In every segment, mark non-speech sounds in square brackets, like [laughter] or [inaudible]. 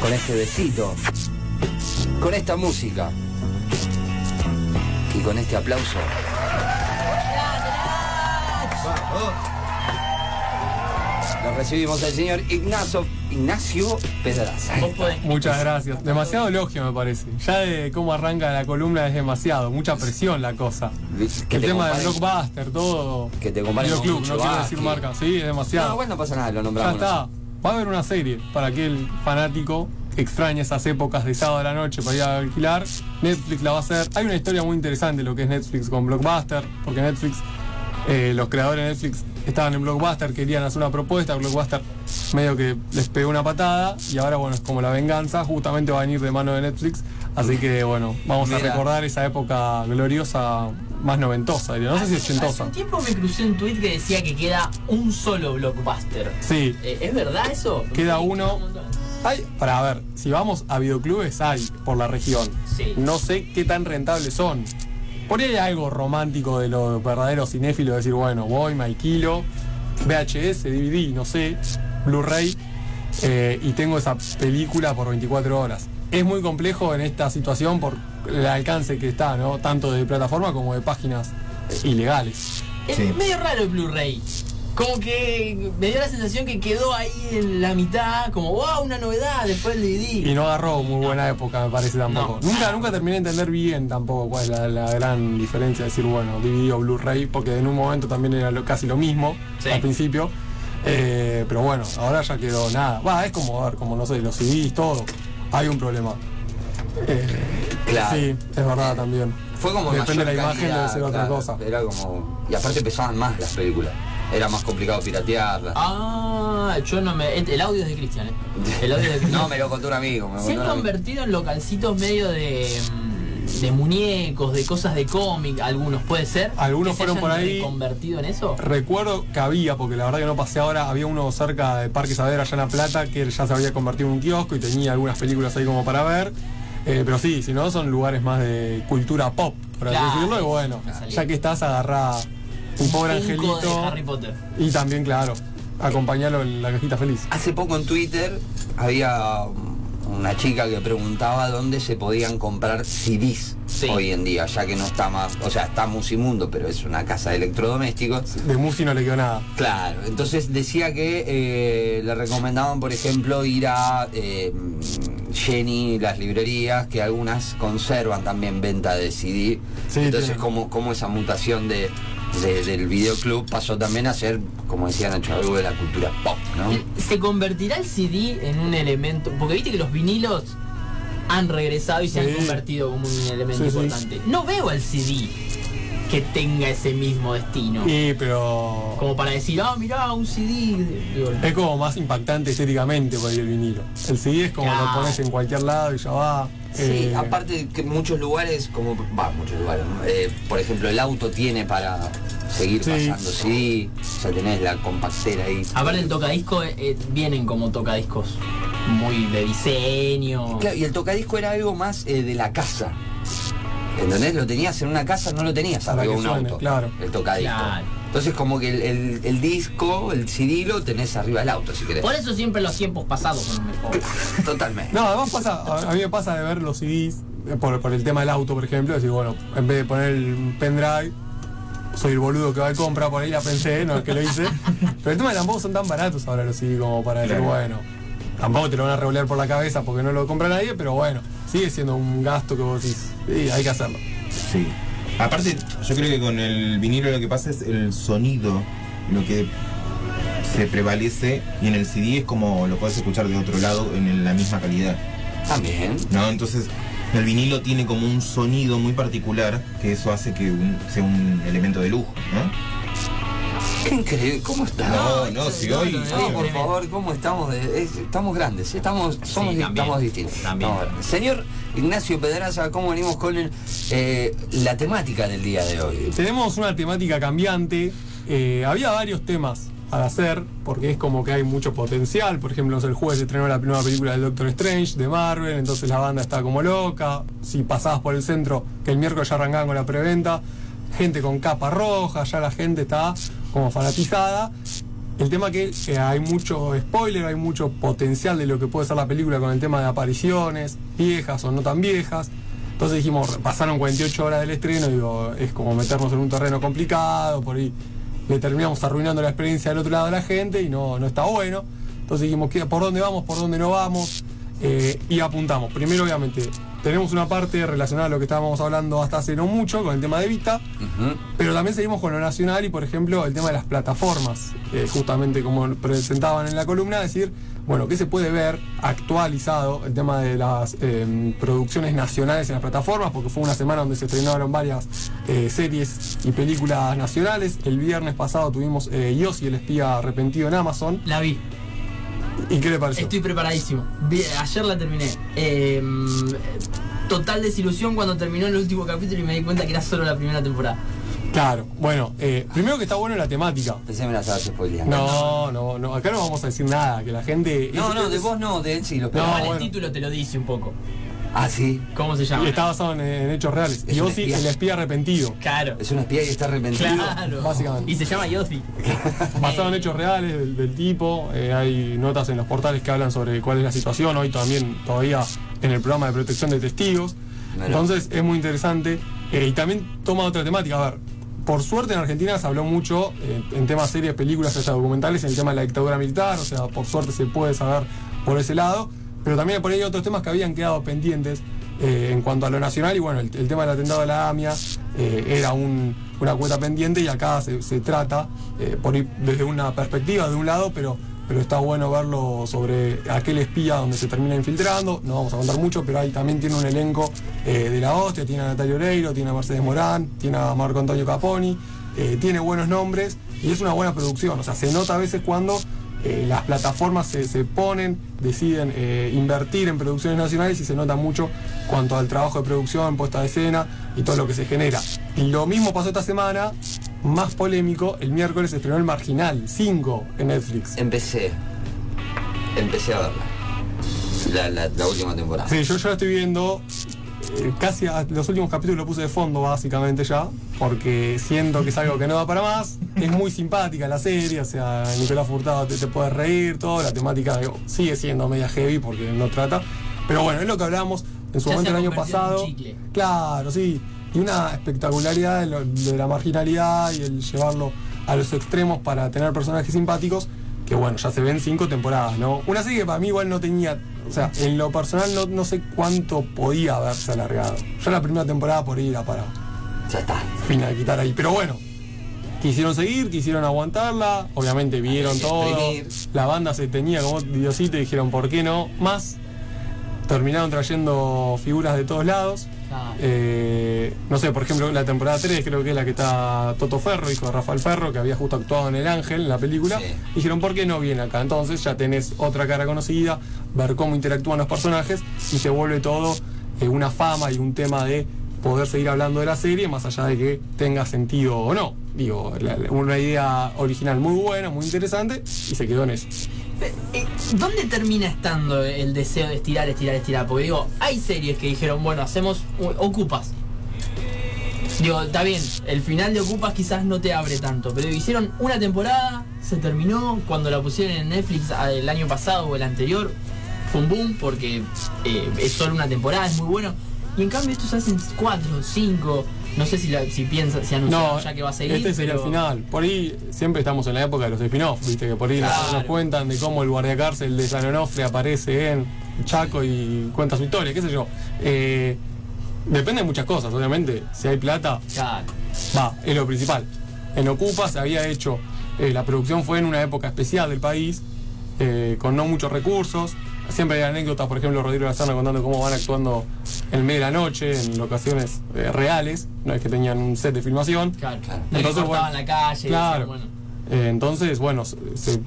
con este besito, con esta música y con este aplauso. Lo recibimos al señor Ignacio, Ignacio Pedraza. Muchas gracias. Demasiado elogio me parece. Ya de cómo arranca la columna es demasiado. Mucha presión la cosa. Que el te tema del blockbuster, todo. Que te comparen con Lucho no quiero decir marca. Sí, es demasiado. No, bueno, no pasa nada, lo ya nombramos. está. Va a haber una serie para aquel fanático que extraña esas épocas de sábado a la noche para ir a alquilar. Netflix la va a hacer. Hay una historia muy interesante lo que es Netflix con Blockbuster, porque Netflix, eh, los creadores de Netflix estaban en Blockbuster, querían hacer una propuesta, Blockbuster medio que les pegó una patada y ahora bueno, es como la venganza, justamente va a venir de mano de Netflix. Así que bueno, vamos a recordar esa época gloriosa, más noventosa, no sé si ochentosa. Hace un tiempo me crucé un tweet que decía que queda un solo blockbuster. Sí, Eh, ¿Es verdad eso? Queda uno. Hay, para ver, si vamos a videoclubes hay por la región. Sí. No sé qué tan rentables son. Por ahí hay algo romántico de los verdaderos cinéfilos, decir, bueno, voy, me alquilo, VHS, DVD, no sé, Blu-ray, eh, y tengo esa película por 24 horas. Es muy complejo en esta situación por el alcance que está, ¿no? Tanto de plataforma como de páginas eh, ilegales. Es Sí. medio raro el Blu-ray. Como que me dio la sensación que quedó ahí en la mitad, como wow, una novedad después del DVD. Y no agarró muy buena época, me parece tampoco. No. Nunca, nunca terminé de entender bien tampoco cuál es la, la gran diferencia de decir, bueno, DVD o Blu-ray, porque en un momento también era lo- casi lo mismo Sí. al principio. Eh, pero bueno, ahora ya quedó nada. Va, es como, a ver, como no sé, los CDs, todo. Hay un problema. Eh, Claro. Sí, es verdad también. Fue como Depende de la imagen, calidad, debe ser otra claro. cosa. Era como. Y aparte pesaban más las películas. Era más complicado piratearlas. Ah, yo no me. El audio es de Cristian, ¿eh? El audio es de [laughs] Cristian. No, me lo contó un amigo. Me Se han convertido en localcitos medio de. De muñecos, de cosas de cómic, algunos, ¿puede ser? Algunos ¿Que se fueron por ahí. convertido en eso? Recuerdo que había, porque la verdad que no pasé ahora, había uno cerca de Parque Saavedra, allá en La Plata, que ya se había convertido en un kiosco y tenía algunas películas ahí como para ver. Eh, pero sí, si no, son lugares más de cultura pop, por así Claro, decirlo. Y bueno, ya que estás, agarrá un pobre de Harry angelito. Potter. Y también, claro, acompañarlo en la cajita feliz. Hace poco en Twitter había una chica que preguntaba dónde se podían comprar CDs Sí. hoy en día, ya que no está más. O sea, está Musimundo, pero es una casa de electrodomésticos. De Musi no le quedó nada. Claro, entonces decía que eh, le recomendaban, por ejemplo, ir a eh, Jenny, las librerías, que algunas conservan también venta de CD. Sí, entonces, como, como esa mutación de, de- del videoclub pasó también a ser, como decía Nacho, algo de la cultura pop, ¿no? ¿Se convertirá el CD en un elemento? Porque viste que los vinilos han regresado y se Sí. han convertido como un elemento Sí, sí. importante. No veo al CD que tenga ese mismo destino. Y, pero. Como para decir, ah, mirá, un CD. Digo, Es como más impactante estéticamente por ahí el vinilo. El CD es como Claro. lo pones en cualquier lado y ya va. Sí, Eh, aparte que muchos lugares, como, va, muchos lugares, eh, por ejemplo, el auto tiene para seguir Sí. pasando CD, ya tenés la compactera ahí. Aparte el tocadisco eh, vienen como tocadiscos muy de diseño. Claro, y el tocadisco era algo más de la casa. ¿Entendés? Lo tenías en una casa, no lo tenías arriba un suene, auto. claro. El tocadisco. Claro. Entonces como que el, el- el disco, el CD lo tenés arriba del auto, si querés. Por eso siempre los tiempos pasados son los mejores. [laughs] Totalmente. No, además pasa, a a mí me pasa de ver los CDs, eh, por, por el tema del auto, por ejemplo, decir, bueno, en vez de poner el pendrive, soy el boludo que va de compra, por ahí la pensé, no es que lo hice. [laughs] Pero el tema es que tampoco son tan baratos ahora los CDs como para decir, Claro. bueno, tampoco te lo van a regular por la cabeza porque no lo compra nadie, pero bueno, sigue siendo un gasto que vos decís, sí, hay que hacerlo. Sí. Aparte, yo creo que con el vinilo lo que pasa es el sonido, lo que se prevalece, y en el CD es como lo puedes escuchar de otro lado en la misma calidad. También. ¿no? Entonces, el vinilo tiene como un sonido muy particular que eso hace que un- sea un elemento de lujo, ¿no? Qué increíble. ¿Cómo está? No, no, si hoy. no, No, por favor, ¿cómo estamos? de- es- estamos grandes, estamos, somos, también, estamos distintos. también. Señor Ignacio Pedraza, ¿cómo venimos con el, eh, la temática del día de hoy? Tenemos una temática cambiante. eh, había varios temas al hacer, porque es como que hay mucho potencial. Por ejemplo, el jueves se estrenó la nueva película de Doctor Strange de Marvel, entonces la banda está como loca. Si pasabas por el centro, que el miércoles ya arrancaban con la preventa, gente con capa roja, ya la gente está como fanatizada. El tema que hay mucho spoiler, hay mucho potencial de lo que puede ser la película con el tema de apariciones, viejas o no tan viejas. Entonces dijimos, pasaron 48 horas del estreno, digo, es como meternos en un terreno complicado, por ahí le terminamos arruinando la experiencia del otro lado de la gente y no, no está bueno. Entonces dijimos, ¿qué- ¿por dónde vamos? ¿Por dónde no vamos? Eh, y apuntamos. Primero, obviamente, tenemos una parte relacionada a lo que estábamos hablando hasta hace no mucho con el tema de Vita, pero también seguimos con lo nacional y, por ejemplo, el tema de las plataformas, eh, justamente como presentaban en la columna, decir, bueno, ¿qué se puede ver actualizado el tema de las eh, producciones nacionales en las plataformas? Porque fue una semana donde se estrenaron varias eh, series y películas nacionales. El viernes pasado tuvimos eh, Yossi, el espía arrepentido en Amazon. La vi. ¿Y qué le pareció? Estoy preparadísimo. Ayer la terminé. Eh, total desilusión cuando terminó el último capítulo y me di cuenta que era solo la primera temporada. Claro, bueno, eh, primero que está bueno la temática. Pensé que me la estabas spoileando. No, no, no, acá no vamos a decir nada, que la gente... No, es- no, de es- vos no, de él sí lo No, el bueno. título te lo dice un poco. Ah, sí. ¿Cómo se llama? Y está basado en, en hechos reales. Es Y un Ozzy, espía. el espía arrepentido. Claro. Es un espía que está arrepentido. Claro. [laughs] Básicamente. Y se llama Yossi. [laughs] Basado en hechos reales del, del tipo. eh, hay notas en los portales que hablan sobre cuál es la situación. Hoy también, todavía en el programa de protección de testigos. Entonces es muy interesante. eh, y también toma otra temática. A ver, por suerte en Argentina se habló mucho eh, en temas series, películas, hasta documentales, en el tema de la dictadura militar. O sea, por suerte se puede saber por ese lado. Pero también por ahí otros temas que habían quedado pendientes eh, en cuanto a lo nacional. Y bueno, el, tema del atentado de la AMIA eh, era un- una cuota pendiente y acá se, trata eh, por desde una perspectiva de un lado, pero, pero está bueno verlo sobre aquel espía donde se termina infiltrando. No vamos a contar mucho, pero ahí también tiene un elenco eh, de la hostia. Tiene a Natalia Oreiro, tiene a Mercedes Morán, tiene a Marco Antonio Caponi, tiene buenos nombres y es una buena producción. O sea, se nota a veces cuando eh, las plataformas se, se ponen, deciden eh, invertir en producciones nacionales y se nota mucho cuanto al trabajo de producción, puesta de escena y todo lo que se genera. Y lo mismo pasó esta semana, más polémico, el miércoles se estrenó El Marginal 5 en Netflix. Empecé. Empecé a verla. La, la, la última temporada. Sí, yo ya la estoy viendo. Casi a los últimos capítulos lo puse de fondo, básicamente ya, porque siento que es algo que no da para más. Es muy simpática la serie, o sea, Nicolás Furtado te, te puede reír, todo. La temática digo, sigue siendo media heavy porque no trata. Pero bueno, es lo que hablábamos en su Ya momento el año pasado. Claro, sí. Y una espectacularidad de, lo- de la marginalidad y el llevarlo a los extremos para tener personajes simpáticos. Que bueno, ya se ven cinco temporadas, ¿no? Una serie que para mí igual no tenía. O sea, en lo personal no, no sé cuánto podía haberse alargado. Ya la primera temporada por ir era para Ya está. final quitar ahí. Pero bueno, quisieron seguir, quisieron aguantarla. Obviamente vieron todo. La banda se tenía como Diosito y dijeron, ¿por qué no? Más. Terminaron trayendo figuras de todos lados. Eh, no sé, por ejemplo, la temporada 3 creo que es la que está Toto Ferro, hijo de Rafael Ferro, que había justo actuado en El Ángel, en la película. Sí. Dijeron, ¿por qué no viene acá? Entonces ya tenés otra cara conocida, ver cómo interactúan los personajes y se vuelve todo eh, una fama y un tema de poder seguir hablando de la serie, más allá de que tenga sentido o no. Digo, la- una idea original muy buena, muy interesante, y se quedó en eso. Eh, ¿Dónde termina estando el deseo de estirar, estirar, estirar? Porque digo, hay series que dijeron, bueno, hacemos Ocupas. Digo, está bien, el final de Ocupas quizás no te abre tanto, pero hicieron una temporada, se terminó, cuando la pusieron en Netflix ah, el año pasado o el anterior, fue un boom porque eh, es solo una temporada, es muy bueno. Y en cambio estos hacen cuatro, cinco, no sé si, la, si piensan, si anunciaron No, ya que va a seguir. este sería el final. Por ahí siempre estamos en la época de los spin-off, viste que por ahí nos- Claro. nos cuentan de cómo el guardiacárcel de San Onofre aparece en Chaco y cuenta su historia, qué sé yo. Eh, depende de muchas cosas, obviamente. Si hay plata, Claro. va, es lo principal. En Ocupa se había hecho, eh, la producción fue en una época especial del país, eh, con no muchos recursos. Siempre hay anécdotas, por ejemplo, Rodrigo Lazarno contando cómo van actuando en medio de la noche, en locaciones eh, reales, no es que tenían un set de filmación. Claro, Claro. Entonces, bueno, la calle, Claro. bueno. Eh, entonces, bueno, se, se-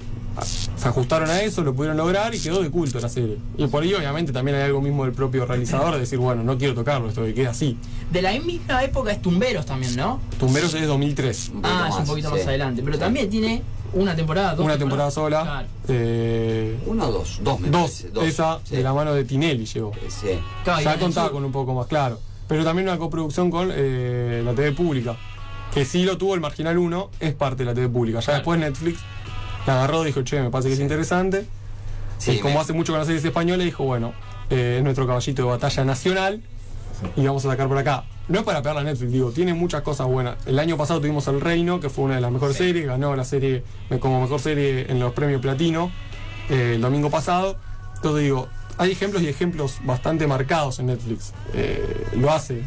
se ajustaron a eso, lo pudieron lograr y quedó de culto la serie. Y por ahí, obviamente, también hay algo mismo del propio realizador de decir, bueno, no quiero tocarlo, esto que queda así. De la misma época es Tumberos también, ¿no? Tumberos es 2003. Un poquito Ah, es un más, poquito sí. más adelante. Pero Sí. también tiene una temporada, dos Una temporada sola. Claro. eh, Uno o dos. Dos, me dos, parece. esa Sí. de la mano de Tinelli llegó. Sí. Claro, y Ya contaba con un poco más, claro. Pero también una coproducción con eh, la TV pública. Que sí lo tuvo el Marginal 1, es parte de la TV pública. Ya Claro. después Netflix la agarró, dijo, che, me parece que es interesante. Sí, y como me- hace mucho con las series españolas, dijo, bueno, eh, es nuestro caballito de batalla nacional y vamos a sacar por acá. No es para pegarle a Netflix, digo, tiene muchas cosas buenas. El año pasado tuvimos El Reino, que fue una de las mejores series, ganó la serie eh, como mejor serie en los premios Platino eh, el domingo pasado. Entonces digo, hay ejemplos y ejemplos bastante marcados en Netflix. Eh, lo hace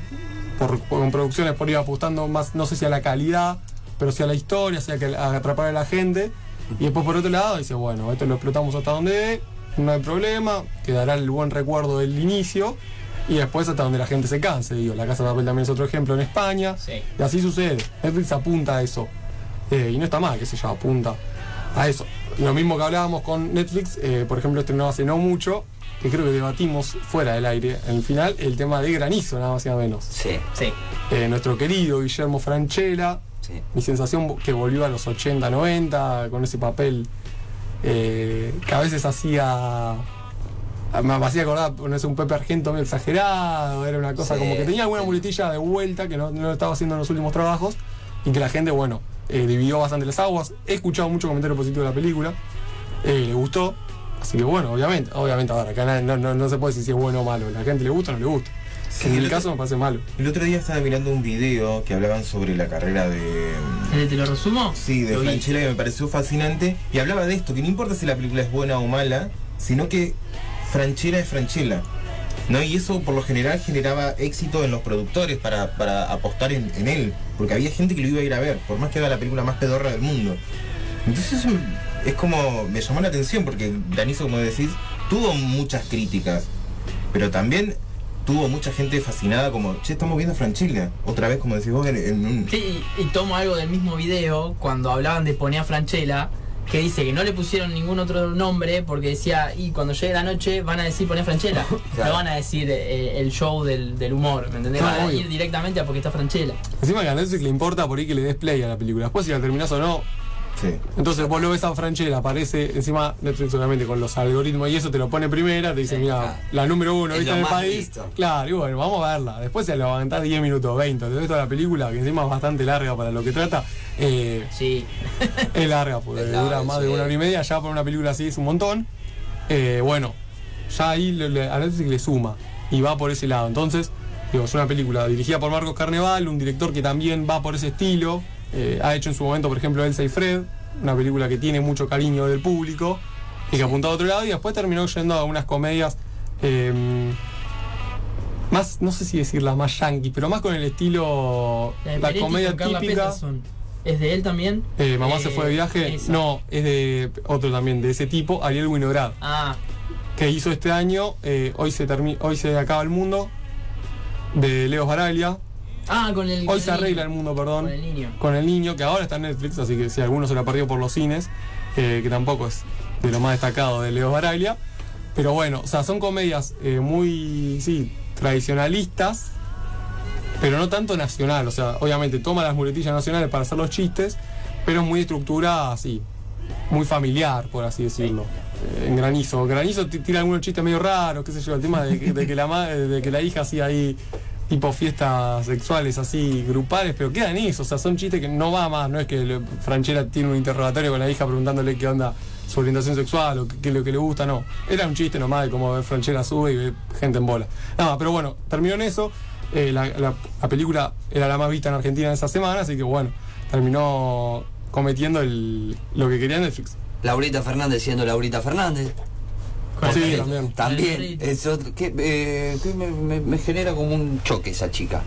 por, por- con producciones por ir apostando más, no sé si a la calidad, pero sí a la historia, que a atrapar a la gente. Y después por otro lado dice, bueno, esto lo explotamos hasta donde dé, no hay problema, quedará el buen recuerdo del inicio. Y después hasta donde la gente se canse, digo, la Casa de Papel también es otro ejemplo en España. Sí. Y así sucede. Netflix apunta a eso. Eh, y no está mal, que se yo, apunta a eso. Lo mismo que hablábamos con Netflix, eh, por ejemplo, estrenó hace no mucho, que creo que debatimos fuera del aire, en el final, el tema de granizo, nada más y nada menos. Sí, Sí. Eh, nuestro querido Guillermo Franchella, sí. mi sensación que volvió a los 80, 90, con ese papel eh, que a veces hacía. Me hacía acordar, no sé, un Pepe Argento medio exagerado, era una cosa Sí, como que tenía alguna sí. muletilla de vuelta que no, no lo estaba haciendo en los últimos trabajos y que la gente, bueno, eh, dividió bastante las aguas. He escuchado mucho comentario positivo de la película, eh, le gustó, así que bueno, obviamente, obviamente, ahora acá no, no, no se puede decir si es bueno o malo, la gente le gusta o no le gusta. Sí, en el otro- caso me parece malo. El otro día estaba mirando un video que hablaban sobre la carrera de. ¿El ¿Te lo resumo? Sí, de. Franchella que me pareció fascinante. Y hablaba de esto, que no importa si la película es buena o mala, sino que Franchella es Franchella. ¿No? Y eso por lo general generaba éxito en los productores para, para apostar en, en él. Porque había gente que lo iba a ir a ver, por más que haga la película más pedorra del mundo. Entonces es como. me llamó la atención porque Daniso, como decís, tuvo muchas críticas. Pero también tuvo mucha gente fascinada como, che, estamos viendo a Franchella. Otra vez, como decís vos, en, en un. Sí, y tomo algo del mismo video cuando hablaban de poner a Franchella, que dice que no le pusieron ningún otro nombre porque decía, y cuando llegue la noche van a decir poner Franchella. [laughs] Claro. No van a decir eh, el show del, del humor, ¿me entendés? Van a obvio. ir directamente a porque está Franchella. Encima que a Netflix le importa por ahí que le des play a la película. Después si la terminás o no, Sí. Entonces vos lo ves a Franchella, aparece encima Netflix obviamente con los algoritmos y eso te lo pone primera, te dice, mira, la número uno, Es ¿viste lo en el más país? visto. Claro, y bueno, vamos a verla. Después se lo aguantás 10 minutos, 20, te ves toda la película, que encima es bastante larga para lo que trata. Eh, Sí. [laughs] es larga, porque Es larga, dura más de una hora y media, ya por una película así es un montón. Eh, bueno, ya ahí le- le- a Netflix le suma y va por ese lado. Entonces, digo, es una película dirigida por Marcos Carneval, un director que también va por ese estilo. Eh, ha hecho en su momento, por ejemplo, Elsa y Fred, una película que tiene mucho cariño del público y que apuntó a otro lado y después terminó yendo a unas comedias eh, más, no sé si decirlas más yankee, pero más con el estilo, La comedia típica. ¿Es de él también? Eh, Mamá Eh, se fue de viaje. esa. No, es de otro también, de ese tipo, Ariel Winograd, Ah, que hizo este año, eh, hoy, se hoy se acaba el mundo, de Leo Baraglia. Ah, con el. Hoy se arregla el mundo, perdón. Con el niño. Con el niño, que ahora está en Netflix, así que si alguno se la perdió por los cines, eh, que tampoco es de lo más destacado de Leo Baraglia. Pero bueno, o sea, son comedias eh, muy, sí, tradicionalistas, pero no tanto nacional. O sea, obviamente toma las muletillas nacionales para hacer los chistes, pero es muy estructura así, muy familiar, por así decirlo. Eh, en granizo. Granizo ti- tira algunos chistes medio raros, qué sé yo, el tema de que, de que la, ma- de que la hija hacía ahí tipo fiestas sexuales así grupales, pero quedan eso, o sea, son chistes que no va más, no es que Franchella tiene un interrogatorio con la hija preguntándole qué onda su orientación sexual o qué, es lo que le gusta, no. Era un chiste nomás de cómo Franchella sube y ve gente en bola. Nada, pero bueno, terminó en eso. Eh, la, la- la película era la más vista en Argentina en esa semana, así que bueno, terminó cometiendo el, lo que quería Netflix. Laurita Fernández siendo Laurita Fernández. Sí, también. También, El es otro- que, eh, que me, me- me genera como un choque esa chica.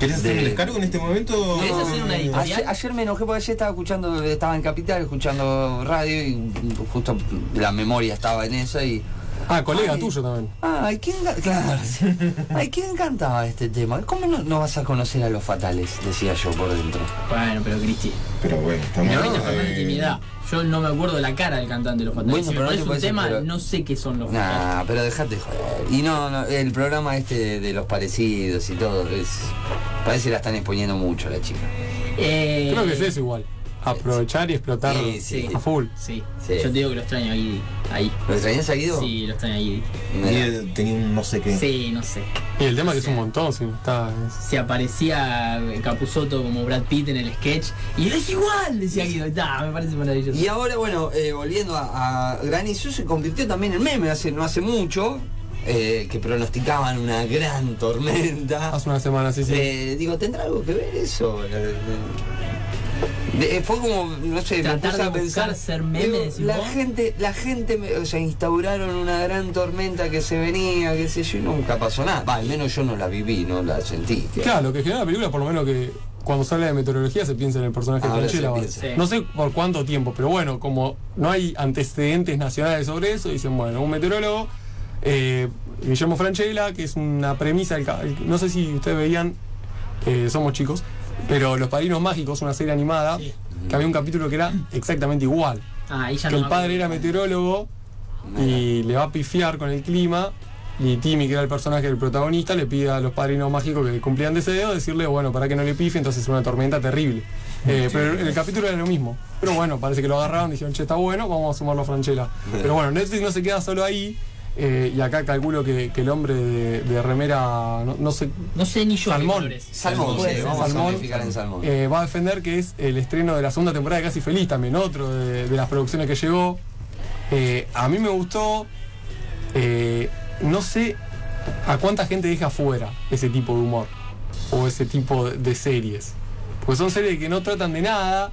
¿Querés hacer De- el descargo en este momento? ¿Querés hacer una editorial? Ayer, ayer me enojé porque ayer estaba escuchando, estaba en Capital escuchando radio y justo la memoria estaba en eso y. Ah, colega Ay. tuyo también. Ay, ¿quién, ga- claro, ¿quién cantaba este tema? ¿Cómo no, no vas a conocer a los fatales? Decía yo por dentro. Bueno, pero Cristi. Pero bueno, estamos. Eh, edad. Yo no me acuerdo de la cara del cantante de los fatales. Bueno, si me pero no un tema, pero- no sé qué son los fatales. Nah, pero dejate joder. Y no, no, el programa este de, de los parecidos y todo, es. Parece que la están exponiendo mucho la chica. Eh, Creo que es eso igual. Aprovechar y explotar Sí, sí. a full. Sí. Sí. Yo te digo que lo extraño ahí. ahí. ¿Lo extrañas a Guido? Sí, lo extraño ahí. Mira. Y tenía un no sé qué. Sí, no sé. Y el tema que es un montón, si no está. es- Si aparecía Capuzoto como Brad Pitt en el sketch y es igual, decía Guido. Me parece maravilloso. Y ahora, bueno, eh, volviendo a, a Granizo, se convirtió también en meme hace, no hace mucho, eh, que pronosticaban una gran tormenta. Hace una semana, sí, sí. Eh, digo, ¿tendrá algo que ver eso? Eh, de- fue como, no sé, me Tratar puse de a pensar. ser meme, digo, decís la vos. gente, la gente, me- o sea, instauraron una gran tormenta que se venía, qué sé yo, y nunca pasó nada. Va, al menos yo no la viví, no la sentí. que- Claro, lo que genera la película, por lo menos que cuando se habla de meteorología se piensa en el personaje de Franchella. No sé por cuánto tiempo, pero bueno, como no hay antecedentes nacionales sobre eso, dicen, bueno, un meteorólogo, eh, Guillermo Franchella, que es una premisa, del ca- no sé si ustedes veían, eh, somos chicos, pero Los Padrinos Mágicos, una serie animada, Sí. que había un capítulo que era exactamente igual. Ah, ahí ya que no el padre era meteorólogo y le va a pifiar con el clima. Y Timmy, que era el personaje del protagonista, le pide a los padrinos mágicos que cumplían deseo decirle, bueno, para que no le pifie, entonces es una tormenta terrible. Eh, pero el, el capítulo era lo mismo. Pero bueno, parece que lo agarraron, dijeron, che, está bueno, vamos a sumarlo a Franchella. [laughs] Pero bueno, Netflix no se queda solo ahí. Eh, y acá calculo que, que el hombre de, de remera, no, no sé, No sé ni yo. Salmón. Salmón, Puede sí, vamos Salmón. a en Salmón. eh, va a defender que es el estreno de la segunda temporada de Casi Feliz también, otro de, de las producciones que llegó. Eh, a mí me gustó. eh, no sé a cuánta gente deja fuera ese tipo de humor o ese tipo de, de series. Porque son series que no tratan de nada,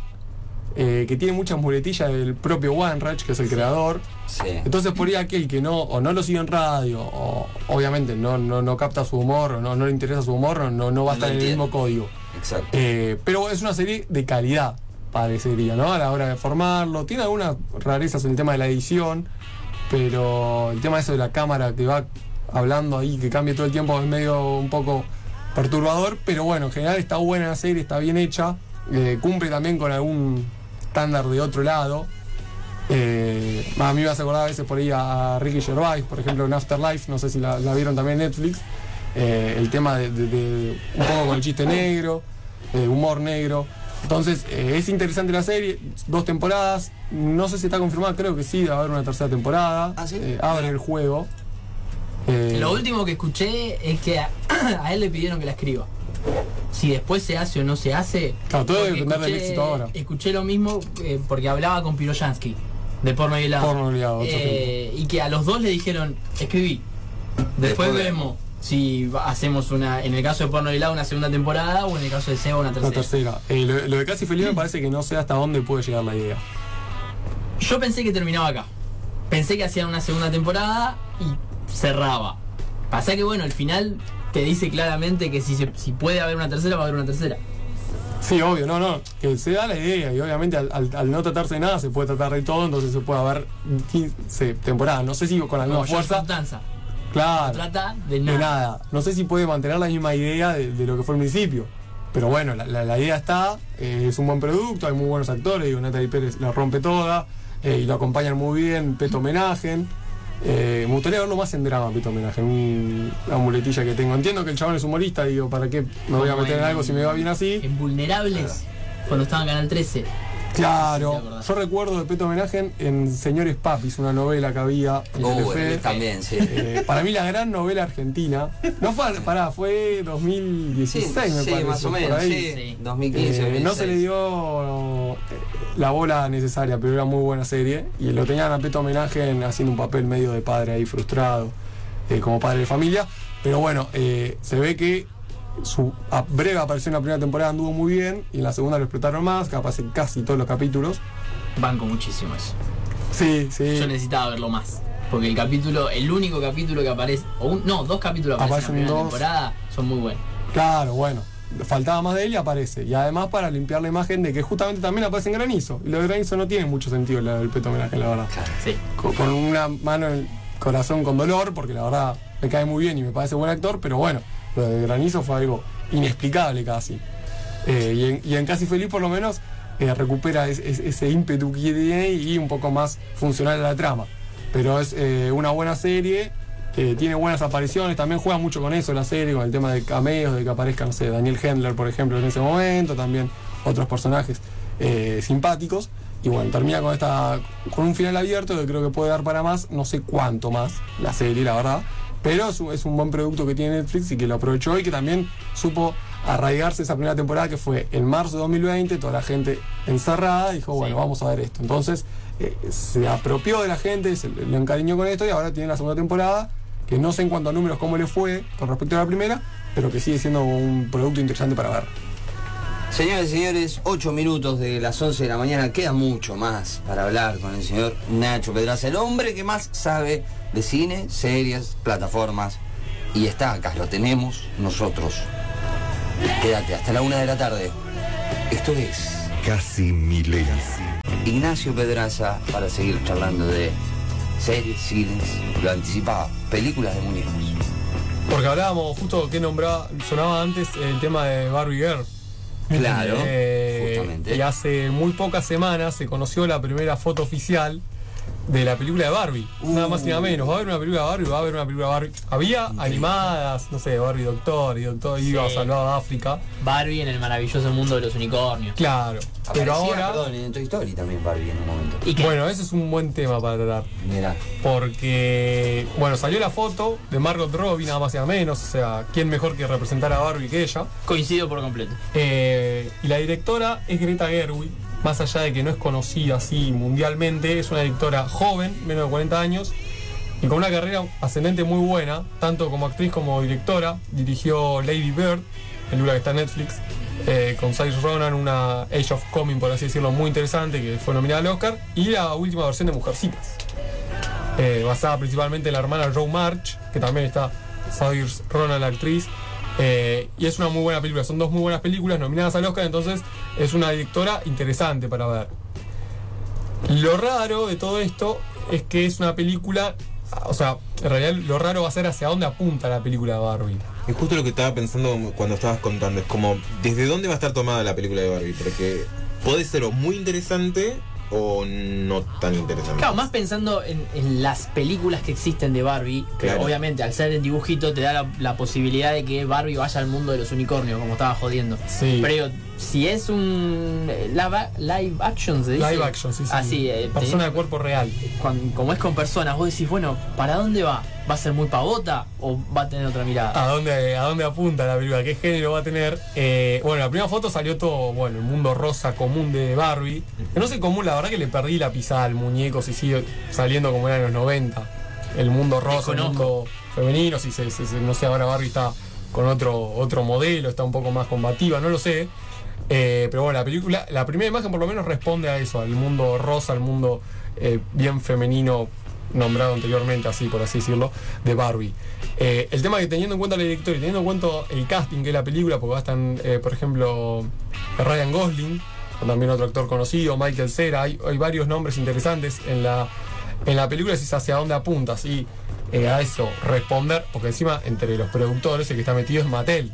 eh, que tienen muchas muletillas del propio Wanreich, que es el creador. Sí. Entonces por ahí aquel que no, o no lo sigue en radio, o obviamente no, no, no capta su humor, o no, no le interesa su humor, no, no, va a estar en el mismo código. Exacto. Eh, pero es una serie de calidad, parecería, ¿no? A la hora de formarlo. Tiene algunas rarezas en el tema de la edición, pero el tema de eso de la cámara que va hablando ahí, que cambia todo el tiempo, es medio un poco perturbador. Pero bueno, en general está buena la serie, está bien hecha. eh, cumple también con algún estándar de otro lado. Eh, a mí me hace acordar a veces por ahí a Ricky Gervais, por ejemplo en Afterlife, no sé si la, la vieron también en Netflix. Eh, el tema de, de- de un poco con el chiste negro, eh, humor negro. Entonces, eh, es interesante la serie, dos temporadas, no sé si está confirmada, creo que sí, va a haber una tercera temporada. ¿Ah, sí? Eh, abre el juego. Eh, Lo último que escuché es que a, [clears throat] a él le pidieron que la escriba. Si después se hace o no se hace. Claro, todo debe depender del éxito ahora. Escuché lo mismo eh, porque hablaba con Piroyansky de porno y helado. Porno y helado, Eh, y que a los dos le dijeron, escribí. Después, Después vemos si hacemos una, en el caso de porno y helado, una segunda temporada o en el caso de Seba una tercera. la tercera. Eh, lo, lo de Casi Feliz me parece que no sé hasta dónde puede llegar la idea. Yo pensé que terminaba acá. Pensé que hacían una segunda temporada y cerraba. Pasa que bueno, el final te dice claramente que si, se- si puede haber una tercera, va a haber una tercera. Sí, obvio, no, no, que se da la idea y obviamente al, al- al no tratarse de nada se puede tratar de todo, entonces se puede haber 15 temporadas, no sé si con la misma Como George fuerza, Constanza. claro, Trata de de nada. nada, no sé si puede mantener la misma idea de, de lo que fue al principio, pero bueno, la, la- la idea está, eh, es un buen producto, hay muy buenos actores, digo, Natalie Pérez la rompe toda, eh, y lo acompañan muy bien, Peto Homenaje. Eh, me gustaría verlo más en drama, Peto Homenaje, un- una muletilla que tengo. Entiendo que el chabón es humorista, digo, ¿para qué me voy a meter en algo si me va bien así? En Vulnerables, cuando estaba en Canal 13. Claro, yo recuerdo de Peto Homenaje en Señores Papis, una novela que había en Telefe. él también, sí. Eh, para mí la gran novela argentina. No fue, pará, fue 2016 Sí, me sí, parece. más o menos, ahí. sí. Sí. 2015, Eh, no se le 2016. dio eh, la bola necesaria, pero era muy buena serie. Y lo tenían a Peto Homenaje en- haciendo un papel medio de padre ahí frustrado, eh, como padre de familia. Pero bueno, eh, se ve que su breve aparición en la primera temporada anduvo muy bien y en la segunda lo explotaron más, capaz en casi todos los capítulos. Banco muchísimo eso. Sí, sí. Yo necesitaba verlo más. Porque el capítulo, el único capítulo que aparece, o un- no, dos capítulos que aparecen en la primera dos. temporada son muy buenos. Claro, bueno. Faltaba más de él y aparece. Y además para limpiar la imagen de que justamente también aparece en granizo. Y lo de granizo no tiene mucho sentido del peto homenaje, la verdad. Sí. Con, con una mano en el corazón con dolor, porque la verdad me cae muy bien y me parece buen actor, pero bueno, lo de granizo fue algo inexplicable casi. Eh, y, en, Casi Feliz por lo menos eh, recupera es- es- ese ímpetu que tiene y un poco más funcional la trama. Pero es eh, una buena serie, tiene buenas apariciones, también juega mucho con eso la serie, con el tema de cameos, de que aparezca, no sé, Daniel Hendler, por ejemplo, en ese momento, también otros personajes simpáticos. Y bueno, termina con esta con un final abierto que creo que puede dar para más, no sé cuánto más la serie, la verdad. Pero es un, es un buen producto que tiene Netflix y que lo aprovechó y que también supo arraigarse esa primera temporada que fue en marzo de 2020, toda la gente encerrada, dijo, bueno, Sí. vamos a ver esto. Entonces eh, se apropió de la gente, se le encariñó con esto y ahora tiene la segunda temporada, que no sé en cuanto a números cómo le fue con respecto a la primera, pero que sigue siendo un producto interesante para ver. Señores y señores, 8 minutos de las 11 de la mañana. Queda mucho más para hablar con el señor Nacho Pedraza, el hombre que más sabe de cine, series, plataformas. Y está acá, lo tenemos nosotros. Quédate hasta la una de la tarde. Esto es Casi milenio. Ignacio Pedraza para seguir charlando de series, cines, lo anticipaba, películas de muñecos. Porque hablábamos justo que nombraba, sonaba antes el tema de Barbie Girl. Claro, Eh, justamente. Y hace muy pocas semanas se conoció la primera foto oficial de la película de Barbie. Nada más y nada menos. Va a haber una película de Barbie, va a haber una película de Barbie. Había animadas, no sé, Barbie Doctor y Doctor iba a Sí. salvar a África. Barbie en el maravilloso mundo de los unicornios. Claro. Pero ahora. Perdón, en Toy Story también Barbie en un momento. Y Bueno, ese es un buen tema para tratar. Mira, Porque, bueno, salió la foto de Margot Robbie, nada más y nada menos. O sea, ¿quién mejor que representar a Barbie que ella? coincido por completo. Eh, y la directora es Greta Gerwig, más allá de que no es conocida así mundialmente, es una directora joven, menos de 40 años, y con una carrera ascendente muy buena, tanto como actriz como directora. Dirigió Lady Bird, película que está en Netflix, eh, con Cyrus Ronan, una Age of Coming, por así decirlo, muy interesante, que fue nominada al Oscar, y la última versión de Mujercitas, eh, basada principalmente en la hermana Joe March, que también está Cyrus Ronan, la actriz. Eh, y es una muy buena película, son dos muy buenas películas nominadas al Oscar, entonces es una directora interesante para ver. Lo raro de todo esto es que es una película, o sea, en realidad lo raro va a ser hacia dónde apunta la película de Barbie. Es justo lo que estaba pensando cuando estabas contando. Es como, ¿desde dónde va a estar tomada la película de Barbie? Porque puede ser muy interesante o no tan interesante. Claro, más pensando en, en las películas que existen de Barbie, que Claro. obviamente al ser en dibujito te da la, la posibilidad de que Barbie vaya al mundo de los unicornios, como estaba jodiendo. Sí. Pero si es un eh, live, live action, se dice. Live action, sí, sí. Así, eh, Persona de cuerpo real. como es con personas, vos decís, bueno, ¿para dónde va? ¿Va a ser muy pavota o va a tener otra mirada? ¿A dónde, ¿A dónde apunta la película? ¿Qué género va a tener? Eh, bueno, la primera foto salió todo, bueno, el mundo rosa común de Barbie. Que no sé común, la verdad que le perdí la pisada al muñeco si sigue saliendo como era en los 90. El mundo rosa, el mundo femenino, si se, se- se- no sé, ahora Barbie está con otro, otro modelo, está un poco más combativa, no lo sé. Eh, pero bueno, la película, la primera imagen por lo menos responde a eso, al mundo rosa, al mundo eh, bien femenino nombrado anteriormente, así por así decirlo, de Barbie. Eh, el tema que teniendo en cuenta la directora y teniendo en cuenta el casting que es la película, porque va a estar, por ejemplo, Ryan Gosling, también otro actor conocido, Michael Cera, hay, varios nombres interesantes en la, en la película, si es hacia dónde apunta, y a eso responder, porque encima entre los productores el que está metido es Mattel.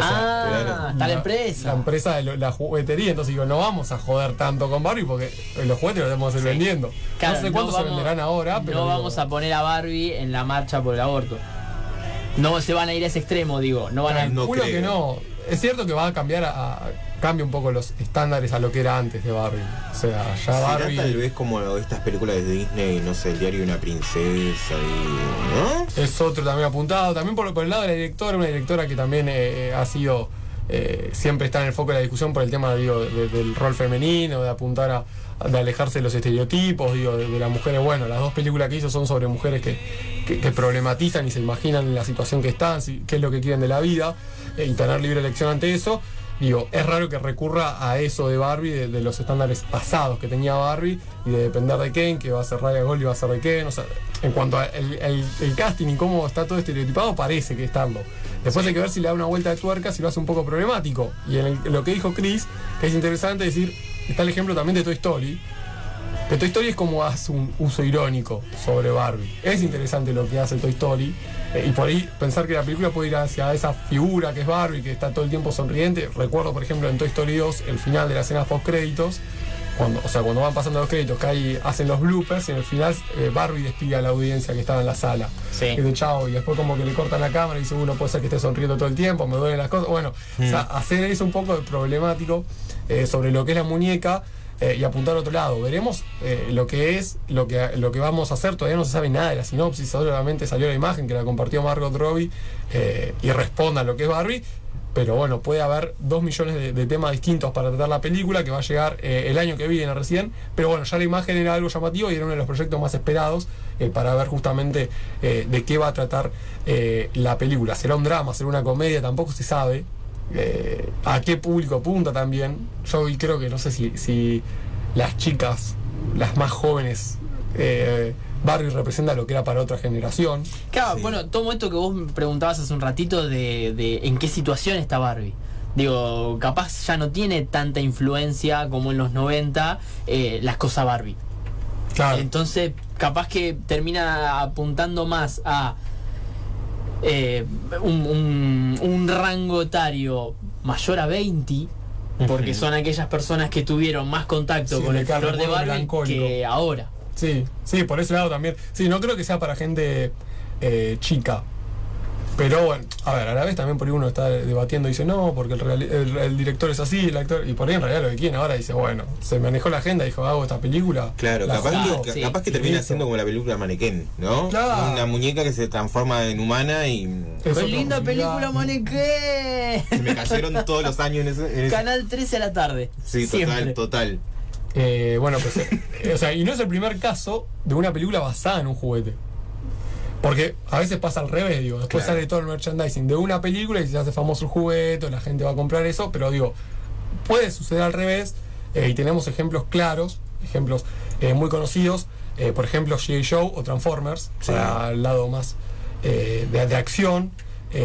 Ah, está la empresa. la empresa de lo- la juguetería, entonces digo, no vamos a joder tanto con Barbie porque los juguetes los debemos ir Sí. vendiendo. Claro, no sé cuántos se vamos- venderán ahora, pero. No digo, vamos a poner a Barbie en la marcha por el aborto. No se van a ir a ese extremo, digo. No van a. No creo. que no. Es cierto que va a cambiar a, a- cambia un poco los estándares a lo que era antes de Barbie. O sea, ya Será Barbie. tal vez como estas películas de Disney, no sé, el diario de una princesa y. ¿No? Es otro también apuntado. También por, por el lado de la directora, una directora que también eh, ha sido. eh, siempre está en el foco de la discusión por el tema digo, de- del rol femenino, de apuntar a. de alejarse de los estereotipos, digo, de, de las mujeres. Bueno, las dos películas que hizo son sobre mujeres que, que- que problematizan y se imaginan la situación que están, si- qué es lo que quieren de la vida, eh, y tener libre elección ante eso. Digo, es raro que recurra a eso de Barbie, de, de los estándares pasados que tenía Barbie, y de depender de Ken, que va a ser Raya Gold y va a ser de Ken. O sea, en cuanto al el, el casting y cómo está todo estereotipado, parece que estarlo. Después hay que ver si le da una vuelta de tuerca, si lo hace un poco problemático. Y en, el- en lo que dijo Chris, que es interesante decir, está el ejemplo también de Toy Story, que Toy Story es como hace un uso irónico sobre Barbie. Es interesante lo que hace Toy Story. Eh, y por ahí pensar que la película puede ir hacia esa figura que es Barbie, que está todo el tiempo sonriente. Recuerdo, por ejemplo, en Toy Story 2, el final de las escenas post créditos, cuando, o sea, cuando van pasando los créditos, que ahí hacen los bloopers y en el final eh, Barbie despide a la audiencia que estaba en la sala. Sí. Y dice chao, y después como que le cortan la cámara y dice, uno puede ser que esté sonriendo todo el tiempo, me duelen las cosas. Bueno, o sea, hacer eso un poco problemático eh, sobre lo que es la muñeca. Eh, y apuntar a otro lado. Veremos eh, lo que es, lo que, lo que vamos a hacer. Todavía no se sabe nada de la sinopsis. Solamente salió la imagen que la compartió Margot Robbie eh, y responda a lo que es Barbie. Pero bueno, puede haber dos millones de, de temas distintos para tratar la película que va a llegar eh, el año que viene recién. Pero bueno, ya la imagen era algo llamativo y era uno de los proyectos más esperados eh, para ver justamente de qué va a tratar la película. ¿Será un drama? ¿Será una comedia? Tampoco se sabe. Eh, ¿A qué público apunta también? Yo hoy creo que no sé si, si las chicas, las más jóvenes, eh, Barbie representa lo que era para otra generación. Claro, Sí. bueno, todo esto que vos me preguntabas hace un ratito de, de en qué situación está Barbie. Digo, capaz ya no tiene tanta influencia como en los 90 eh, las cosas Barbie. Claro. Entonces, capaz que termina apuntando más a eh, un, un- un rango etario mayor a 20, porque son aquellas personas que tuvieron más contacto Sí, con el flor de Barbie que ahora. Sí, sí, por ese lado también. Sí, no creo que sea para gente eh, chica. Pero bueno, a ver, a la vez también por ahí uno está debatiendo y dice, no, porque el, reali- el- el director es así, el actor, y por ahí en realidad lo que quieren ahora dice, bueno, se manejó la agenda, dijo, hago esta película. Claro, la capaz, junto". que, sí. capaz que Y termina listo. siendo como la película Mannequin, ¿no? Claro. Una muñeca que se transforma en humana y Es ¡Qué linda película, Manequén! se me cayeron todos los años en ese. en ese- Canal 13 a la tarde. Sí, total, Siempre. total. Eh, bueno, pues, eh, o sea, y no es el primer caso de una película basada en un juguete. Porque a veces pasa al revés, digo, después Claro. sale todo el merchandising de una película y se hace famoso el juguete, la gente va a comprar eso, pero digo, puede suceder al revés eh, y tenemos ejemplos claros, ejemplos eh, muy conocidos, eh, por ejemplo G.I. Joe o Transformers, Sí. para el lado más eh, de, de acción,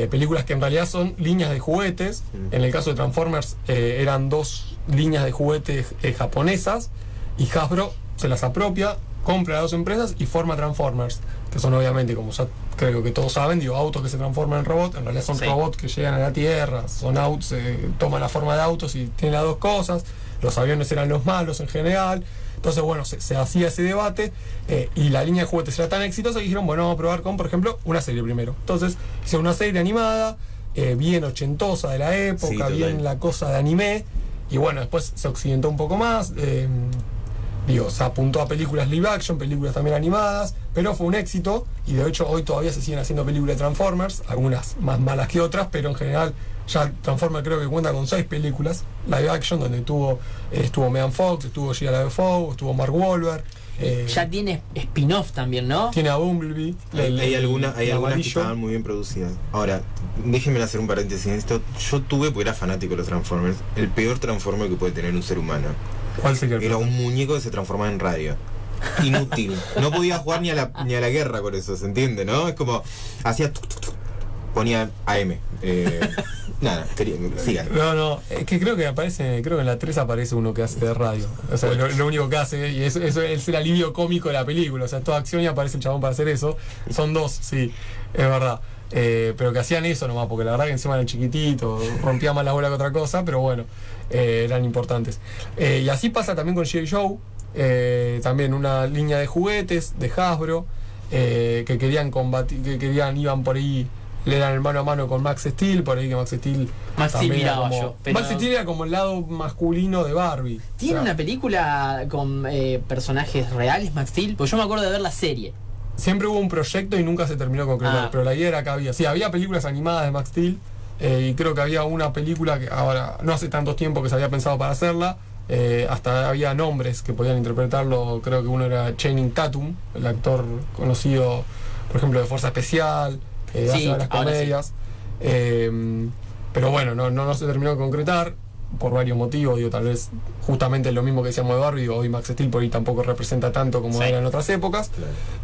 películas que en realidad son líneas de juguetes, Mm. en el caso de Transformers eh, eran dos líneas de juguetes eh, japonesas y Hasbro se las apropia, compra a dos empresas y forma Transformers, que son obviamente, como ya creo que todos saben, digo, autos que se transforman en robots, en realidad son Sí. robots que llegan a la Tierra, son autos, eh, toman la forma de autos y tienen las dos cosas, los aviones eran los malos en general, entonces bueno, se, se hacía ese debate eh, y la línea de juguetes era tan exitosa que dijeron, bueno, vamos a probar con, por ejemplo, una serie primero. Entonces, hicieron una serie animada, eh, bien ochentosa de la época, Sí, bien la cosa de anime, y bueno, después se occidentó un poco más. Digo, se apuntó a películas live action, películas también animadas, pero fue un éxito y de hecho hoy todavía se siguen haciendo películas de Transformers, algunas más malas que otras, pero en general ya Transformers creo que cuenta con seis películas live action donde tuvo, eh, estuvo Megan Fox, estuvo Gia LaBeouf, estuvo Mark Wahlberg, eh, Ya tiene spin-off también, ¿no? tiene a Bumblebee. Hay, hay algunas, hay algunas que estaban muy bien producidas. Ahora, déjenme hacer un paréntesis en esto. Yo tuve, porque era fanático de los Transformers, el peor Transformer que puede tener un ser humano. ¿Cuál sería el Era un muñeco que se transformaba en radio. Inútil. No podía jugar ni a la, ni a la guerra con eso, ¿se entiende? ¿No? Es como, hacía... tuc, tuc, tuc, ponía AM. Eh, nada, quería, sigan. No, no, es que creo que aparece, creo que en la 3 aparece uno que hace de radio. O sea, lo, lo único que hace, y eso, eso es el alivio cómico de la película. O sea, toda acción y aparece el chabón para hacer eso. Son dos, sí, es verdad. Eh, pero que hacían eso nomás, porque la verdad que encima eran chiquititos, rompía más la bola que otra cosa, pero bueno, eh, eran importantes. Eh, y así pasa también con G.I. Joe, también una línea de juguetes de Hasbro, que querían combatir, que querían, iban por ahí, le eran el mano a mano con Max Steel, por ahí que Max Steel Max Steel era miraba como- yo, pero- Max Steel era como el lado masculino de Barbie. ¿Tiene O sea, una película con personajes reales, Max Steel? Pues yo me acuerdo de ver la serie. Siempre hubo un proyecto y nunca se terminó de concretar, Ah. pero la idea era que había. Sí, había películas animadas de Max Steel eh, y creo que había una película que ahora no hace tanto tiempo que se había pensado para hacerla. eh, hasta había nombres que podían interpretarlo. Creo que uno era Channing Tatum, el actor conocido, por ejemplo, de Fuerza Especial, eh, Sí, hace sí. comedias. Eh, pero bueno, no, no, no se terminó de concretar por varios motivos. Digo, tal vez justamente lo mismo que decíamos de Barbie. Hoy Max Steel por ahí tampoco representa tanto como Sí. era en otras épocas.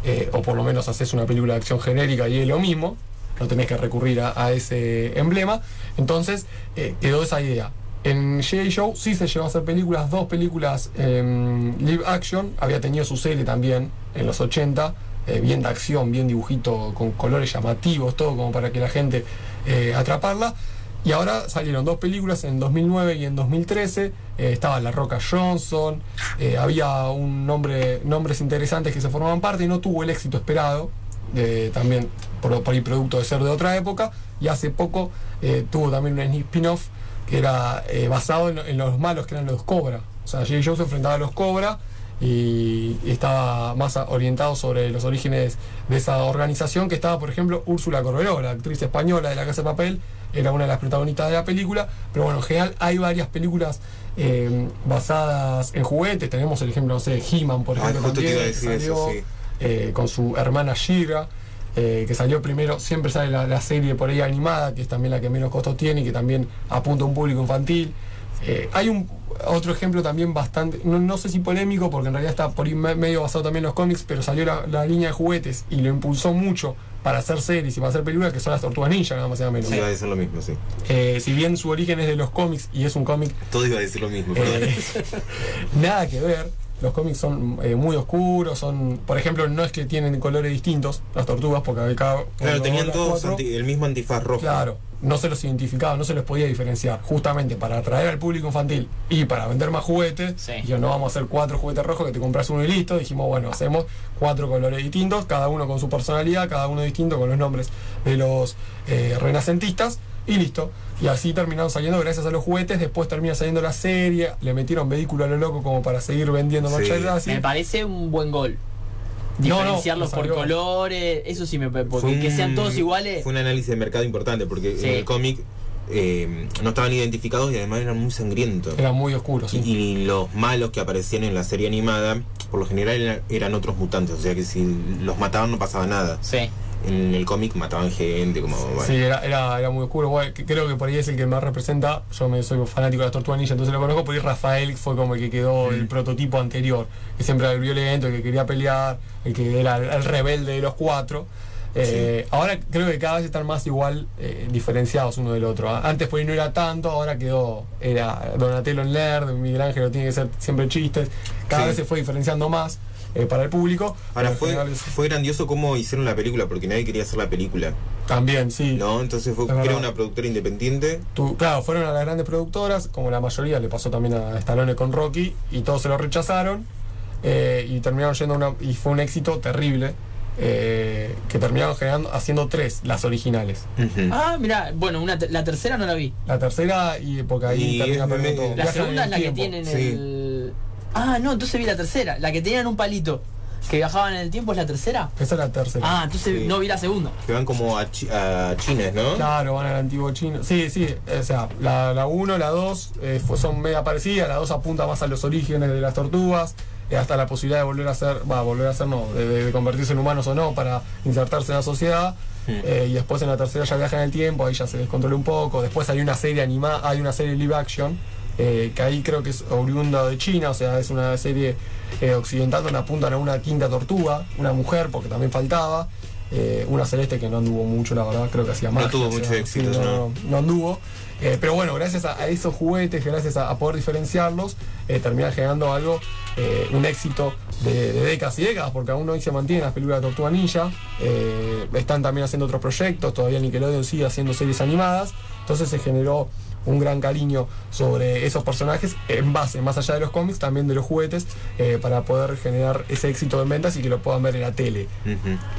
Eh, o por lo menos haces una película de acción genérica y es lo mismo. No tenés que recurrir a, a ese emblema. Entonces eh, quedó esa idea. En G.I. Show sí se llevó a hacer películas, dos películas em, live action. Había tenido su serie también en los 80. eh, bien de acción, bien dibujito, con colores llamativos, todo como para que la gente eh, atraparla. Y ahora salieron dos películas en 2009 y en 2013. Eh, estaba La Roca Johnson, eh, había un nombre, nombres interesantes que se formaban parte y no tuvo el éxito esperado. eh, también por, por el producto de ser de otra época. Y hace poco tuvo también un spin-off que era basado en, los malos que eran los Cobra. O sea, J. Joe se enfrentaba a los Cobra y estaba más orientado sobre los orígenes de esa organización que estaba, por ejemplo, Úrsula Corberó, la actriz española de La Casa de Papel, era una de las protagonistas de la película, pero bueno, en general hay varias películas eh, basadas en juguetes, tenemos el ejemplo, no sé, He-Man, por Ay, ejemplo, también, que eso, salió, sí. eh, con su hermana Shira, eh, que salió primero, siempre sale la, la serie por ahí animada, que es también la que menos costos tiene y que también apunta a un público infantil. Eh, hay un otro ejemplo también bastante, no, no sé si polémico, porque en realidad está por medio basado también en los cómics, pero salió la, la línea de juguetes y lo impulsó mucho para hacer series y para hacer películas, que son las Tortugas Ninja, nada más y nada menos. Sí, iba a decir lo mismo, sí. Eh, si bien su origen es de los cómics y es un cómic Todo iba a decir lo mismo, perdón. eh, [laughs] nada que ver. Los cómics son eh, muy oscuros, son, por ejemplo, no es que tienen colores distintos las tortugas, porque cada Claro, tenían todos anti- el mismo antifaz rojo. Claro, no se los identificaba, no se los podía diferenciar. Justamente para atraer al público infantil y para vender más juguetes, Sí. yo no vamos a hacer cuatro juguetes rojos que te compras uno y listo. Dijimos, bueno, hacemos cuatro colores distintos, cada uno con su personalidad, cada uno distinto con los nombres de los eh, renacentistas y listo. Y así terminaron saliendo gracias a los juguetes. Después termina saliendo la serie, le metieron vehículo a lo loco como para seguir vendiendo Sí. merchandising. Me parece un buen gol. No, Diferenciarlos no por colores, eso sí me porque que sean todos iguales. Fue un análisis de mercado importante porque Sí. en el cómic eh, no estaban identificados y además eran muy sangrientos. Era muy oscuro, sí. Y, y los malos que aparecían en la serie animada, por lo general eran, eran otros mutantes, o sea que si los mataban no pasaba nada. Sí. En el cómic mataban gente, como bueno. Sí, era, era, era muy oscuro. Bueno, creo que por ahí es el que más representa. Yo me, soy fanático de las Tortugas Ninja, entonces lo conozco. Por ahí Rafael fue como el que quedó el prototipo anterior. Que siempre era el violento, el que quería pelear, el que era el, el rebelde de los cuatro. Eh, Ahora creo que cada vez están más igual eh, diferenciados uno del otro. ¿ah? Antes por ahí no era tanto, ahora quedó. Era Donatello en Nerd, Miguel Ángel tiene que ser siempre chistes. Cada Sí. vez se fue diferenciando más eh, para el público. Ahora fue, es- fue grandioso cómo hicieron la película, porque nadie quería hacer la película, También, sí. ¿no? Entonces fue era una productora independiente. Tu- claro, fueron a las grandes productoras, como la mayoría le pasó también a Stallone con Rocky, y todos se lo rechazaron, eh, y terminaron yendo a una, y fue un éxito terrible, eh, que terminaron generando, haciendo tres, las originales. Ah, mira, bueno, una te- la tercera no la vi. La tercera, y porque ahí Y termina es perdiendo me- todo. La segunda es la que tienen sí. el. Ah, no, entonces vi la tercera. La que tenían un palito que viajaban en el tiempo es la tercera. Esa es la tercera. Ah, entonces Sí. no vi la segunda. Que van como a, chi- a China, ¿no? Claro, van al antiguo chino. Sí, sí, o sea, la 1, la 2 son media parecidas, la 2 apunta más a los orígenes de las tortugas, eh, hasta la posibilidad de volver a ser, va, volver a ser no, de, convertirse en humanos o no para insertarse en la sociedad. Eh, y después en la tercera ya viaja en el tiempo, ahí ya se descontrola un poco. Después hay una serie animada, hay una serie live action, eh, que ahí creo que es oriunda de China, o sea, es una serie eh, occidental donde apuntan a una quinta tortuga, una mujer, porque también faltaba. eh, una celeste que no anduvo mucho, la verdad, creo que hacía más. tuvo mucho éxito, no, ¿no? no anduvo. Eh, pero bueno, gracias a, a esos juguetes, gracias a, a poder diferenciarlos, eh, termina generando algo, un éxito de, de décadas y décadas, porque aún hoy se mantienen las películas de Tortuga Ninja, están también haciendo otros proyectos, todavía Nickelodeon sigue haciendo series animadas, entonces se generó un gran cariño sobre esos personajes en base, más allá de los cómics, también de los juguetes, eh, para poder generar ese éxito de ventas y que lo puedan ver en la tele.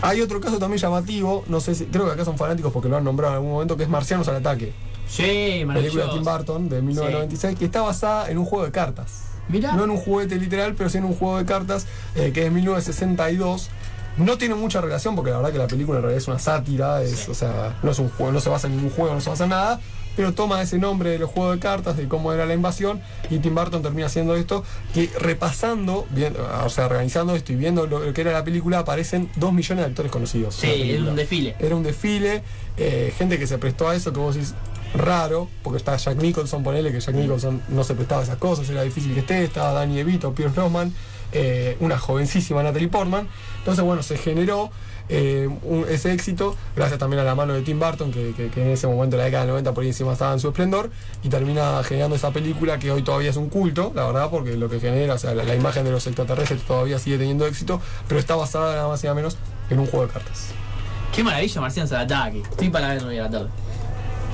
Hay otro caso también llamativo, no sé si, creo que acá son fanáticos porque lo han nombrado en algún momento, que es Marcianos al Ataque. Sí, Película de Tim. Burton de 1996, que está basada en un juego de cartas. Mira. No en un juguete literal, pero sí en un juego de cartas eh, que es 1962. No tiene mucha relación porque la verdad que la película en realidad es una sátira, es, o sea, no es un juego, no se basa en ningún juego, no se basa en nada, pero toma ese nombre de los juegos de cartas, de cómo era la invasión, y Tim Burton termina haciendo esto, que repasando, o sea, organizando esto y viendo lo, lo que era la película, aparecen dos millones de actores conocidos. Sí, película. un desfile. Era un desfile, eh, gente que se prestó a eso, que vos decís raro, porque está Jack Nicholson, ponele que Jack Nicholson no se prestaba a esas cosas, era difícil que esté, estaba Danny DeVito, Pierce Brosnan, eh, una jovencísima Natalie Portman. Entonces, bueno, se generó eh, un- ese éxito, gracias también a la mano de Tim Burton, que, que- que en ese momento, en la década del 90, por ahí encima estaba en su esplendor, y termina generando esa película que hoy todavía es un culto, la verdad, porque lo que genera, o sea, la, la imagen de los extraterrestres todavía sigue teniendo éxito, pero está basada nada más y nada menos en un juego de cartas. Qué maravilla, Marcianos al ataque. Estoy para verlo hoy a la tarde.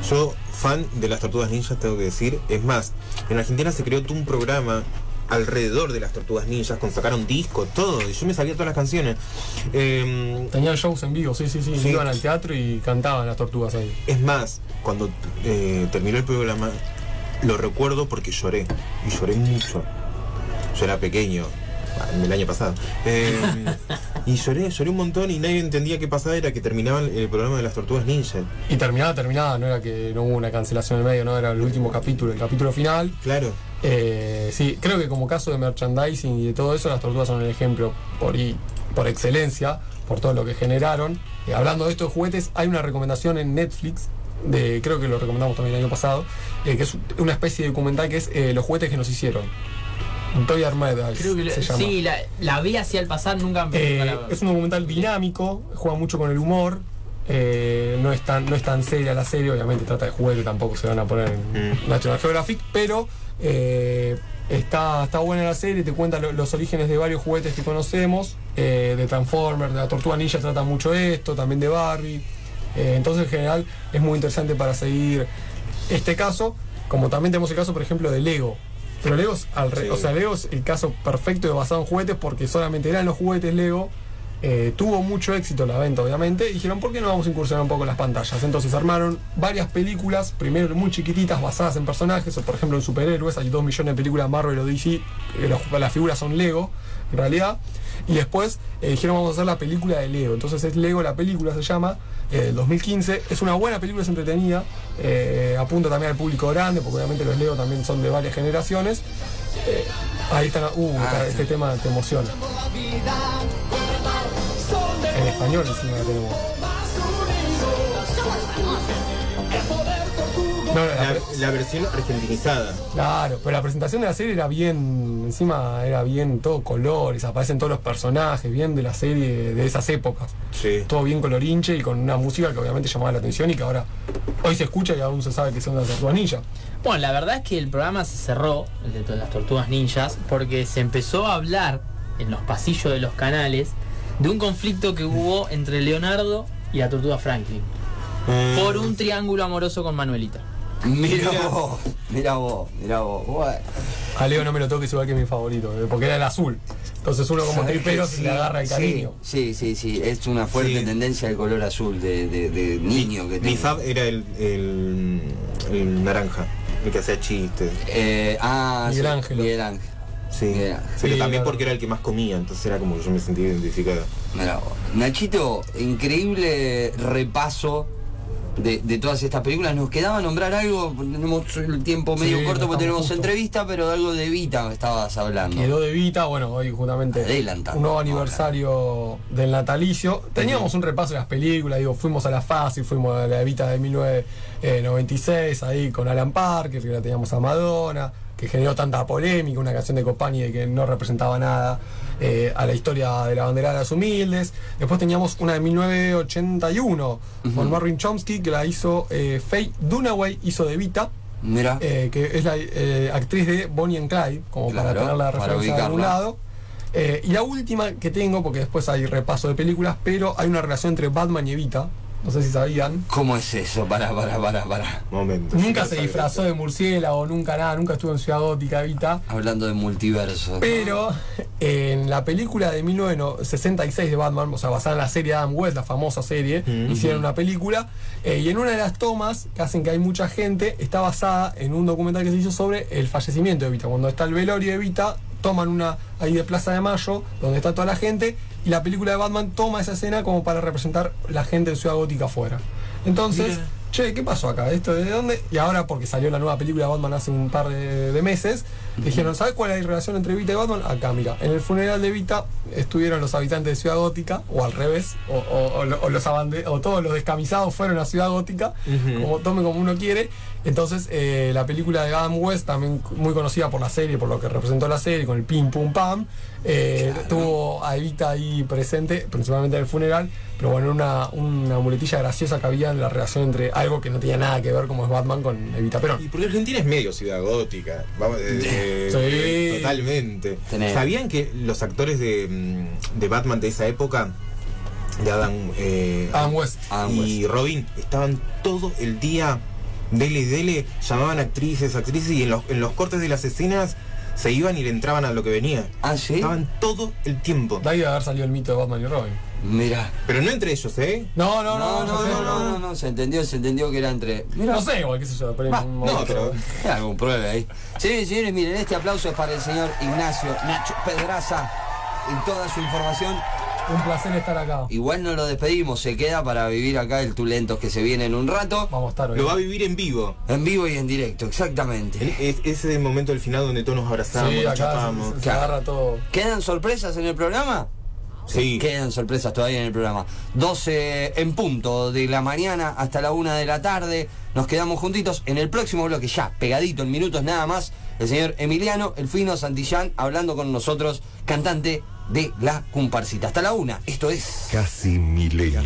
Yo, fan de las tortugas ninjas, tengo que decir. Es más, en Argentina se creó un programa alrededor de las tortugas ninjas, con sacaron discos, todo. Y yo me sabía todas las canciones. Eh, Tenían shows en vivo, sí, sí, sí, Sí. Iban al teatro y cantaban las tortugas ahí. es más, cuando eh, terminó el programa, lo recuerdo porque lloré. Y lloré mucho. Yo era pequeño, el año pasado. Eh, y lloré, lloré un montón y nadie entendía qué pasaba. Era que terminaba el, programa de las tortugas ninjas. Y terminada, terminada, no era que no hubo una cancelación en medio, no era el último capítulo, el capítulo final. Claro. Eh, sí, creo que como caso de merchandising y de todo eso, las tortugas son el ejemplo por, y- por excelencia, por todo lo que generaron. Eh, hablando de estos juguetes, hay una recomendación en Netflix, de, creo que lo recomendamos también el año pasado, eh, que es una especie de documental que es Los juguetes que nos hicieron. Toy Armada Creo que se llama. sí, la, la vi hacia el pasar, nunca me nunca la es un documental dinámico, juega mucho con el humor. Eh, no, es tan, no es tan seria la serie, obviamente trata de juguete, tampoco se van a poner en Mm. National Geographic, pero eh, está, está buena la serie, te cuenta lo- los orígenes de varios juguetes que conocemos, eh, de Transformers, de la Tortuga Ninja trata mucho esto, también de Barbie. Entonces en general es muy interesante para seguir este caso, como también tenemos el caso, por ejemplo, de Lego. Pero Lego es al re- Sí. o sea, Lego es el caso perfecto de basado en juguetes porque solamente eran los juguetes Lego. Eh, tuvo mucho éxito la venta, obviamente, y dijeron, ¿por qué no vamos a incursionar un poco en las pantallas? Entonces armaron varias películas, primero muy chiquititas, basadas en personajes, o por ejemplo en superhéroes, hay dos millones de películas Marvel o DC, eh, los- las figuras son Lego, en realidad, y después eh, dijeron, vamos a hacer la película de Lego, entonces es Lego, la película se llama, eh, del 2015, es una buena película, es entretenida, eh, apunta también al público grande, porque obviamente los Lego también son de varias generaciones. Eh, ahí están, uh, Ah, este sí. tema te emociona. En español encima la tenemos. No, la La, la versión argentinizada. claro, pero la presentación de la serie era bien, encima era bien todo colores, aparecen todos los personajes, bien de la serie de esas épocas. Sí. Todo bien colorinche y con una música que obviamente llamaba la atención y que ahora hoy se escucha y aún se sabe que son las tortugas ninja. Bueno, la verdad es que el programa se cerró, el de todas las tortugas ninjas, porque se empezó a hablar en los pasillos de los canales de un conflicto que hubo entre Leonardo y la tortuga Franklin Mm. por un triángulo amoroso con Manuelita. Mira Mira. vos, mira vos, mira vos. Bueno. A Leo no me lo toques igual que mi favorito, eh, porque era el azul. Entonces uno como ¿Sabés tripero que se sí? le agarra el cariño. Sí, sí, sí, sí, es una fuerte Sí. tendencia del color azul de, de- de niño que Mi tengo. fab era el, el, el naranja, el que hacía chistes. Eh, ah, Miguel sí, Ángelo. Miguel Ángel. Sí. Pero Sí, también claro. porque era el que más comía, entonces era como que yo me sentía identificado. Mirá vos. Nachito, increíble repaso de, de todas estas películas. Nos quedaba nombrar algo, tenemos el tiempo medio Sí, corto no porque tenemos justo. entrevista, pero algo de Vita estabas hablando. Quedó de Vita, bueno, hoy justamente Adelantando. un nuevo aniversario del natalicio. Teníamos un repaso de las películas, digo, fuimos a la fácil, fuimos a la Vita de 1996, ahí con Alan Parker, que la teníamos a Madonna, que generó tanta polémica, una canción de Copani de que no representaba nada eh, a la historia de la bandera de las humildes. Después teníamos una de 1981 con Marvin Chomsky, que la hizo eh, Faye Dunaway, hizo de Vita. Mira, Eh, que es la eh, actriz de Bonnie and Clyde, como para tener la referencia de algún lado. Eh, y la última que tengo, porque después hay repaso de películas, pero hay una relación entre Batman y Evita. No sé si sabían. ¿cómo es eso? Para, para, para, para. Momento. Nunca se disfrazó de murciélago, nunca nada, nunca estuvo en Ciudad Gótica Evita. Hablando de multiverso. Pero en la película de 1966 de Batman, o sea, basada en la serie Adam West, la famosa serie, hicieron una película. eh, y en una de las tomas que hacen que hay mucha gente, está basada en un documental que se hizo sobre el fallecimiento de Evita. Cuando está el velorio de Evita, toman una ahí de Plaza de Mayo, donde está toda la gente, y la película de Batman toma esa escena como para representar la gente de Ciudad Gótica afuera. Entonces, Mira. che, ¿qué pasó acá? ¿Esto de dónde? Y ahora, porque salió la nueva película de Batman hace un par de, de meses, dijeron, ¿sabes cuál es la relación entre Vita y Batman? Acá, mira, en el funeral de Vita estuvieron los habitantes de Ciudad Gótica, o al revés, o, o- o o los abande- o todos los descamisados fueron a Ciudad Gótica, Ujú. como tome como uno quiere. Entonces, eh, la película de Adam West, también muy conocida por la serie, por lo que representó la serie, con el pim pum pam, eh, Claro. tuvo a Evita ahí presente, principalmente en el funeral, pero bueno, una, una muletilla graciosa que había en la relación entre algo que no tenía nada que ver como es Batman con Evita Perón. Y porque Argentina es medio ciudad gótica. Vamos, eh, eh, Sí. Totalmente. Tenés. ¿Sabían que los actores de, mm, de Batman de esa época, de Adam, eh, Adam West. Adam y Robin, estaban todo el día dele y dele, llamaban actrices, actrices y en los, en los cortes de las escenas se iban y le entraban a lo que venía. Ah, sí. Estaban todo el tiempo. De ahí debe haber salido el mito de Batman y Robin. Mira. Pero no entre ellos, ¿eh? No, no, No, no, no, sé, no, no, no, no, se entendió, se entendió que era entre. No sé, igual, qué sé yo, pero en un no, pero- algún prueba ahí. Señores y señores, miren, este aplauso es para el señor Ignacio Nacho Pedraza y toda su información. Un placer estar acá. Igual no lo despedimos, se queda para vivir acá el Tulentos que se viene en un rato. Vamos a estar hoy. Lo va a vivir en vivo. En vivo y en directo, exactamente. Es, ese es el momento del final donde todos nos abrazamos, Sí, nos chapamos. se, se Claro. agarra todo. ¿Quedan sorpresas en el programa? Sí. Quedan sorpresas todavía en el programa. 12 en punto de la mañana hasta la 1 de la tarde. Nos quedamos juntitos. En el próximo bloque, ya pegadito en minutos nada más, el señor Emiliano, el fino Santillán, hablando con nosotros, cantante de la comparsita. Hasta la 1. Esto es. Casi milenio.